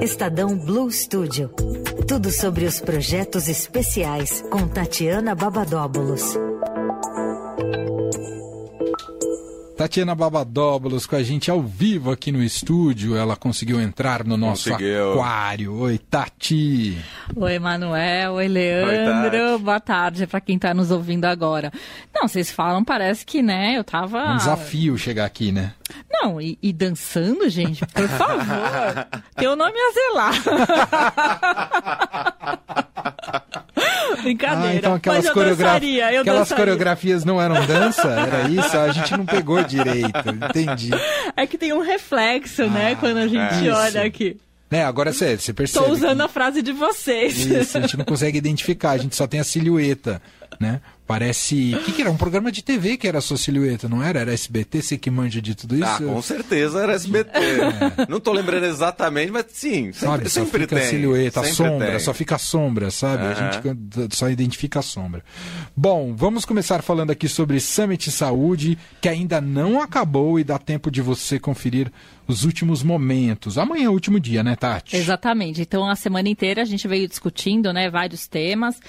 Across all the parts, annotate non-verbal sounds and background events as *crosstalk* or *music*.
Estadão Blue Studio. Tudo sobre os projetos especiais com Tatiana Babadóbulos. Tatiana Babadóbulos com a gente ao vivo aqui no estúdio. Ela conseguiu entrar no nosso conseguiu. aquário. Oi, Tati. Oi, Manuel. Oi, Leandro. Oi, Boa tarde para quem está nos ouvindo agora. Não, vocês falam, parece que, né, eu tava... Um desafio chegar aqui, né? Não, e, e dançando, gente, por favor. *laughs* Teu nome a zelar. *laughs* Brincadeira. Ah, então aquelas, coreografia, aquelas coreografias não eram dança? Era isso? A gente não pegou direito. Entendi. É que tem um reflexo, né, ah, né? Quando a gente é. olha aqui. É, agora você, você percebe. Estou usando que... a frase de vocês. Isso, a gente não consegue identificar, a gente só tem a silhueta, né? Parece. O que, que, era? Um programa de TV que era a sua silhueta, não era? Era SBT? Você que manja de tudo isso? Ah, com certeza era SBT. É. Não tô lembrando exatamente, mas sim, sempre, sabe, só sempre fica tem. a silhueta, a sombra, tem. só fica a sombra, sabe? Uhum. A gente só identifica a sombra. Bom, vamos começar falando aqui sobre Summit Saúde, que ainda não acabou e dá tempo de você conferir os últimos momentos. Amanhã é o último dia, né, Tati? Exatamente. Então, a semana inteira a gente veio discutindo né, vários temas: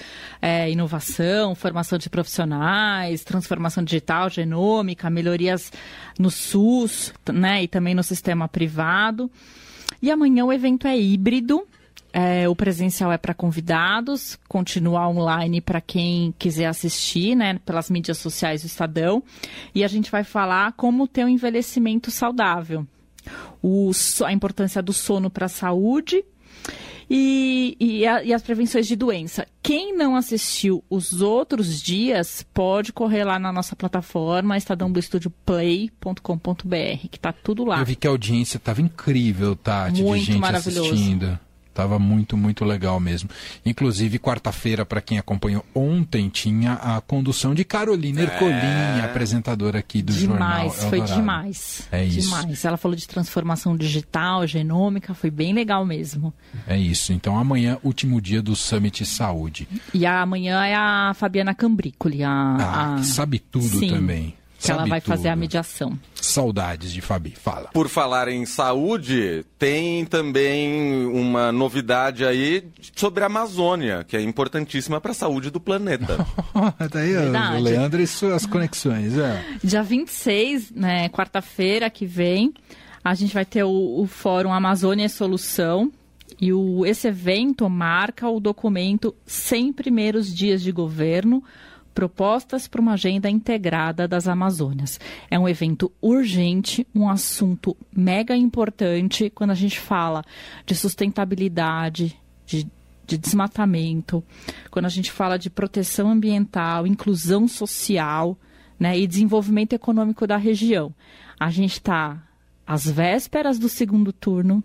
é, inovação, formação de profissionais, transformação digital, genômica, melhorias no SUS né, e também no sistema privado. E amanhã o evento é híbrido. É, o presencial é para convidados, continua online para quem quiser assistir, né, pelas mídias sociais do Estadão. E a gente vai falar como ter um envelhecimento saudável o, a importância do sono para a saúde e, e, a, e, as prevenções de doença. Quem não assistiu os outros dias pode correr lá na nossa plataforma estadãodoestudioplay.com.br, que está tudo lá. Eu vi que a audiência estava incrível, Tati, Muito de gente maravilhoso. assistindo. Tava muito, muito legal mesmo. Inclusive, quarta-feira, para quem acompanhou ontem, tinha a condução de Carolina Ercolim, é... apresentadora aqui do demais, jornal. Demais, foi demais. É isso. Demais. Ela falou de transformação digital, genômica, foi bem legal mesmo. É isso. Então, amanhã, último dia do Summit Saúde. E amanhã é a Fabiana Cambricoli. A, ah, a... sabe tudo Sim. também que ela vai tudo. fazer a mediação. Saudades de Fabi, fala. Por falar em saúde, tem também uma novidade aí sobre a Amazônia, que é importantíssima para a saúde do planeta. *laughs* Daí o Leandro e suas conexões. É. Dia 26, né, quarta-feira que vem, a gente vai ter o, o Fórum Amazônia e Solução, e o, esse evento marca o documento 100 primeiros dias de governo Propostas para uma Agenda Integrada das Amazônias. É um evento urgente, um assunto mega importante quando a gente fala de sustentabilidade, de, de desmatamento, quando a gente fala de proteção ambiental, inclusão social né, e desenvolvimento econômico da região. A gente está às vésperas do segundo turno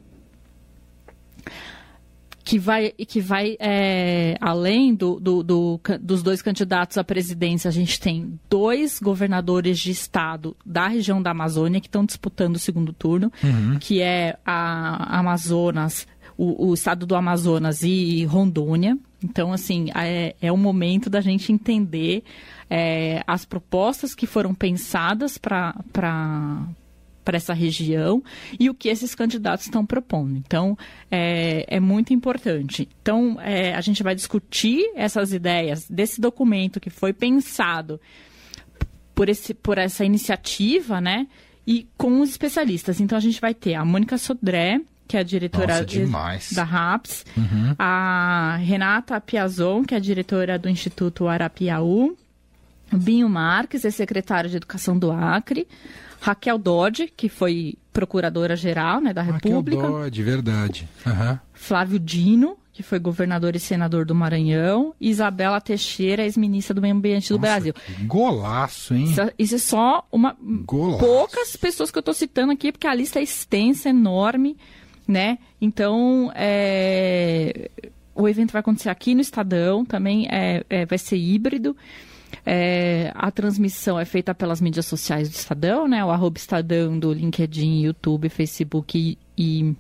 que vai, que vai é, além do, do, do, dos dois candidatos à presidência, a gente tem dois governadores de estado da região da Amazônia que estão disputando o segundo turno, uhum. que é a Amazonas, o, o, estado do Amazonas e Rondônia. Então, assim, é, é o momento da gente entender é, as propostas que foram pensadas para para essa região e o que esses candidatos estão propondo. Então, é, é muito importante. Então, é, a gente vai discutir essas ideias desse documento que foi pensado por, esse, por essa iniciativa, né? E com os especialistas. Então, a gente vai ter a Mônica Sodré, que é a diretora Nossa, da RAPS, uhum. a Renata Piazon, que é a diretora do Instituto Arapiaú, Binho Marques, é secretário de Educação do Acre, Raquel Dodge, que foi procuradora-geral né, da República. Raquel Dodge, verdade. Uhum. Flávio Dino, que foi governador e senador do Maranhão. Isabela Teixeira, ex-ministra do Meio Ambiente do Nossa, Brasil. Golaço, hein? Isso, isso, é só uma golaço. poucas pessoas que eu estou citando aqui, porque a lista é extensa, enorme, né? Então, é... o evento vai acontecer aqui no Estadão, também é, é vai ser híbrido. É, a transmissão é feita pelas mídias sociais do Estadão, né? O arroba Estadão do LinkedIn, YouTube, Facebook e, e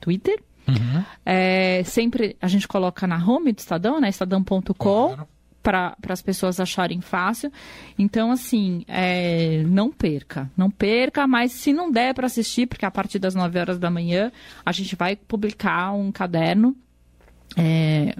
Twitter. Uhum. É, sempre a gente coloca na home do Estadão, né? Estadão.com. Claro. para as pessoas acharem fácil. Então, assim, é, não perca, não perca, mas se não der para assistir, porque a partir das 9 horas da manhã a gente vai publicar um caderno. É,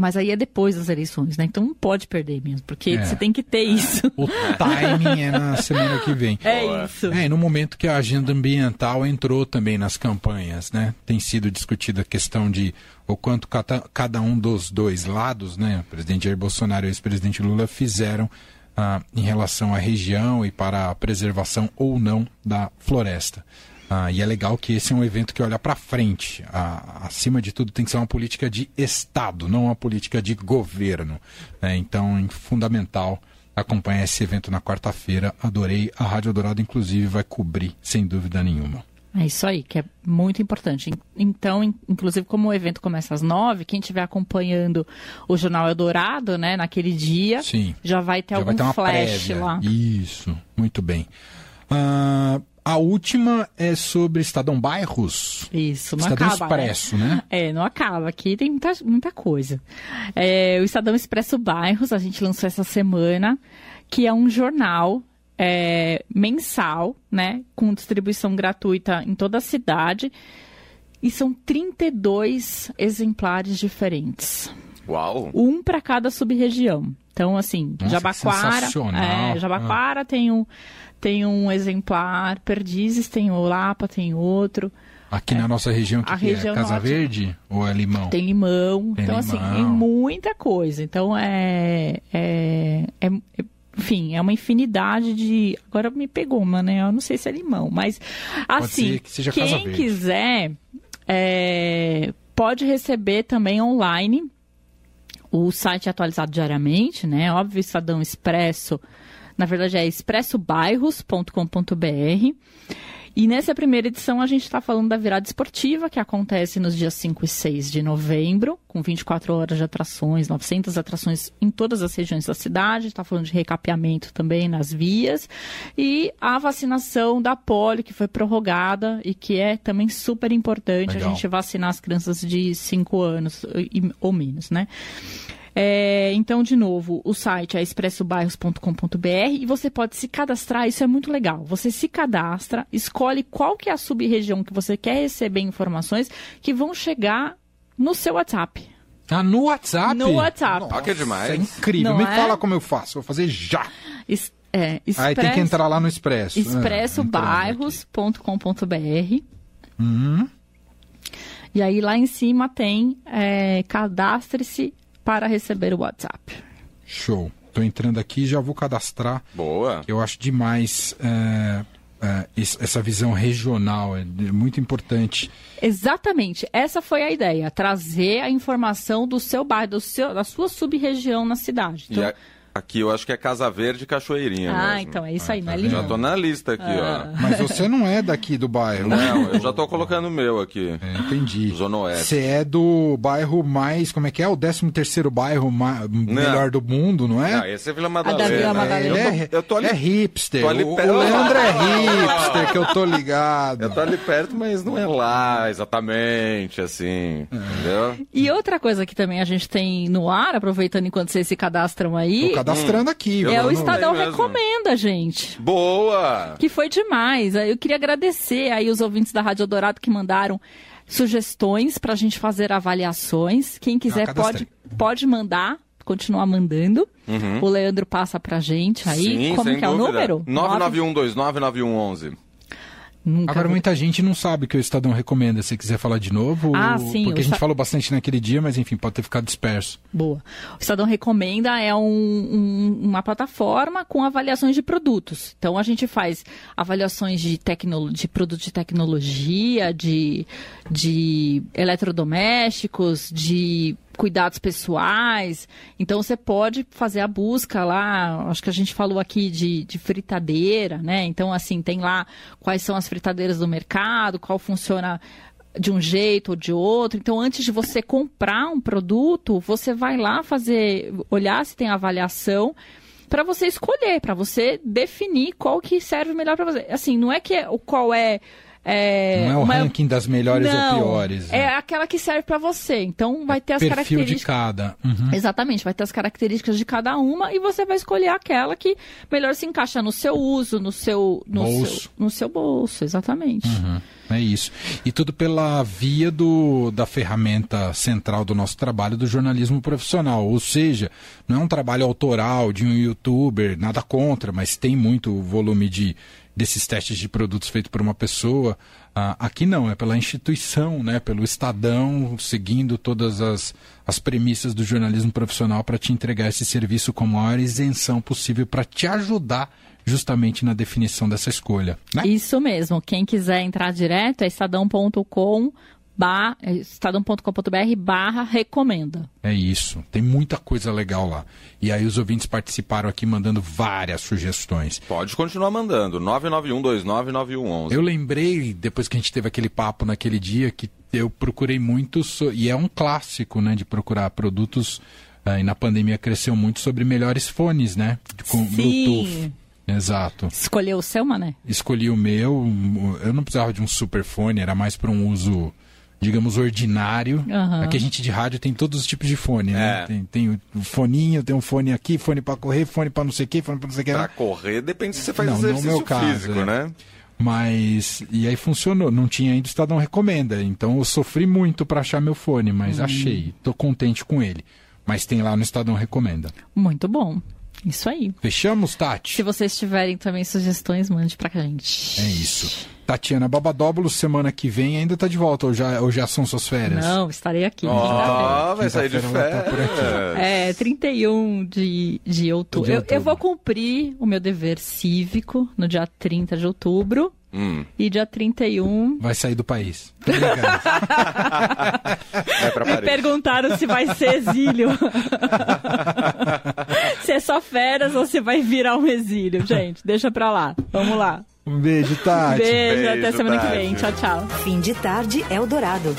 mas aí é depois das eleições, né? Então não pode perder mesmo, porque é. você tem que ter isso. O timing é na semana que vem. É Boa. isso. É, no momento que a agenda ambiental entrou também nas campanhas, né? Tem sido discutida a questão de o quanto cada, cada um dos dois lados, né? O presidente Jair Bolsonaro e o ex-presidente Lula fizeram ah, em relação à região e para a preservação ou não da floresta. Ah, e é legal que esse é um evento que olha para frente. Ah, acima de tudo, tem que ser uma política de Estado, não uma política de governo. Né? Então, é fundamental acompanhar esse evento na quarta-feira. Adorei. A Rádio Dourado, inclusive, vai cobrir, sem dúvida nenhuma. É isso aí, que é muito importante. Então, inclusive, como o evento começa às nove, quem estiver acompanhando o Jornal Eldorado, né, naquele dia, Sim, já vai ter já algum vai ter flash prévia. lá. Isso, muito bem. Uh, a última é sobre Estadão Bairros. Isso, não Estadão acaba. Expresso, né? né? É, não acaba. Aqui tem muita, muita coisa. É, o Estadão Expresso Bairros, a gente lançou essa semana, que é um jornal é, mensal, né? Com distribuição gratuita em toda a cidade. E são 32 exemplares diferentes. Uau! Um para cada sub-região. Então, assim, Nossa, Jabaquara. É, Jabaquara ah. tem um tem um exemplar, Perdizes tem o Lapa, tem outro. Aqui é. na nossa região, que, que é? região é? Casa norte, Verde ou é Limão? Tem Limão. Tem então, assim, limão. assim, tem muita coisa. Então, é, é, é, Enfim, é uma infinidade de... Agora me pegou, mano, né? Eu não sei se é limão, mas... Assim, que quem quiser é, pode receber também online. O site é atualizado diariamente, né? Óbvio, Estadão Expresso na verdade é expressobairros.com.br. E nessa primeira edição a gente está falando da virada esportiva, que acontece nos dias 5 e 6 de novembro, com 24 horas de atrações, 900 atrações em todas as regiões da cidade. Está falando de recapeamento também nas vias. E a vacinação da polio, que foi prorrogada e que é também super importante Legal. a gente vacinar as crianças de 5 anos ou menos, né? É, então, de novo, o site é expressobairros.com.br e você pode se cadastrar, isso é muito legal. Você se cadastra, escolhe qual que é a sub-região que você quer receber informações que vão chegar no seu WhatsApp. Ah, no WhatsApp? No WhatsApp. Nossa, que é demais. É incrível. Não Me é? fala como eu faço. Vou fazer já. Es é, express... Aí tem que entrar lá no Expresso. expressobairros.com.br uhum. E aí lá em cima tem é, cadastre-se para receber o WhatsApp. Show. Estou entrando aqui e já vou cadastrar. Boa. Eu acho demais é, é, essa visão regional, é muito importante. Exatamente. Essa foi a ideia, trazer a informação do seu bairro, do seu, da sua sub-região na cidade. Então, Aqui eu acho que é Casa Verde e Cachoeirinha. Ah, mesmo. então é isso aí, ah, não é tá Já tô na lista aqui, ah. ó. Mas você não é daqui do bairro. Não, eu já tô colocando o meu aqui. É, entendi. Zona Oeste. Você é do bairro mais, como é que é? O 13 terceiro bairro mais, melhor do mundo, não é? Não, esse é Vila Madalena. A da Vila Madalena. É, eu tô, eu tô ali, é hipster. Ali o, o Leandro é hipster, que eu tô ligado. *laughs* Eu tô ali perto, mas não é lá exatamente, assim, é. entendeu? E outra coisa que também a gente tem no ar, aproveitando enquanto vocês se cadastram aí... Cadastrando hum. aqui é o Estadão Recomenda, gente. Boa! Que foi demais. Eu queria agradecer aí os ouvintes da Rádio Dourado que mandaram sugestões para a gente fazer avaliações. Quem quiser pode, pode mandar, continuar mandando. Uhum. O Leandro passa pra gente aí. Sim, Como que dúvida. é o número? 991299111. Nunca Agora, muita gente não sabe que o Estadão recomenda. Se quiser falar de novo, ah, sim, porque a gente falou bastante naquele dia, mas enfim, pode ter ficado disperso. Boa. O Estadão recomenda é um, um, uma plataforma com avaliações de produtos. Então, a gente faz avaliações de, tecno, de produtos de tecnologia, de, de eletrodomésticos, de cuidados pessoais. Então você pode fazer a busca lá, acho que a gente falou aqui de, de fritadeira, né? Então, assim, tem lá quais são as fritadeiras do mercado, qual funciona de um jeito ou de outro. Então, antes de você comprar um produto, você vai lá fazer, olhar se tem avaliação para você escolher, para você definir qual que serve melhor para você. Assim, não é que é, qual é É, não é o uma... ranking das melhores não, ou piores. É né? aquela que serve para você. Então vai ter as perfil características. de cada. Uhum. Exatamente, vai ter as características de cada uma e você vai escolher aquela que melhor se encaixa no seu uso, no seu, no bolso. Seu, no seu bolso, exatamente. Uhum. É isso. E tudo pela via do, da ferramenta central do nosso trabalho, do jornalismo profissional. Ou seja, não é um trabalho autoral de um youtuber, nada contra, mas tem muito volume de desses testes de produtos feitos por uma pessoa. Ah, aqui não, é pela instituição, né, pelo Estadão, seguindo todas as, as premissas do jornalismo profissional para te entregar esse serviço com a maior isenção possível para te ajudar justamente na definição dessa escolha. Né? Isso mesmo. Quem quiser entrar direto é estadão.com estadão.com.br barra recomenda. É isso, tem muita coisa legal lá. E aí os ouvintes participaram aqui mandando várias sugestões. Pode continuar mandando, 991299111. Eu lembrei, depois que a gente teve aquele papo naquele dia, que eu procurei muito, e é um clássico, né, de procurar produtos, uh, e na pandemia cresceu muito sobre melhores fones, né, com Sim. Bluetooth. Exato. Escolheu o seu, Mané? Escolhi o meu. Eu não precisava de um super fone, era mais para um uso digamos, ordinário. Uhum. Aqui a gente de rádio tem todos os tipos de fone, né? É. Tem, tem o foninho, tem um fone aqui, fone para correr, fone para não sei o que, fone para não sei o que. Pra correr depende se você faz não, exercício meu caso, físico, é. né? Mas, e aí funcionou, não tinha ainda o Estadão Recomenda, então eu sofri muito para achar meu fone, mas hum. achei, tô contente com ele. Mas tem lá no Estadão Recomenda. Muito bom. Isso aí. Fechamos, Tati? Se vocês tiverem também sugestões, mande pra gente. É isso. Tatiana Babadóbulo, semana que vem ainda está de volta, ou já, ou já são suas férias? Não, estarei aqui. Oh, vai sair de férias. Tá é, 31 de, de outubro. de outubro. Eu, eu, vou cumprir o meu dever cívico no dia 30 de outubro. Hum. E dia 31. Vai sair do país. *laughs* Me perguntaram se vai ser exílio. *laughs* se é só férias ou se vai virar um exílio. Gente, deixa pra lá. Vamos lá. Um beijo, Tati. Beijo, beijo até semana Tati. que vem. Tchau, tchau. Fim de tarde, Eldorado.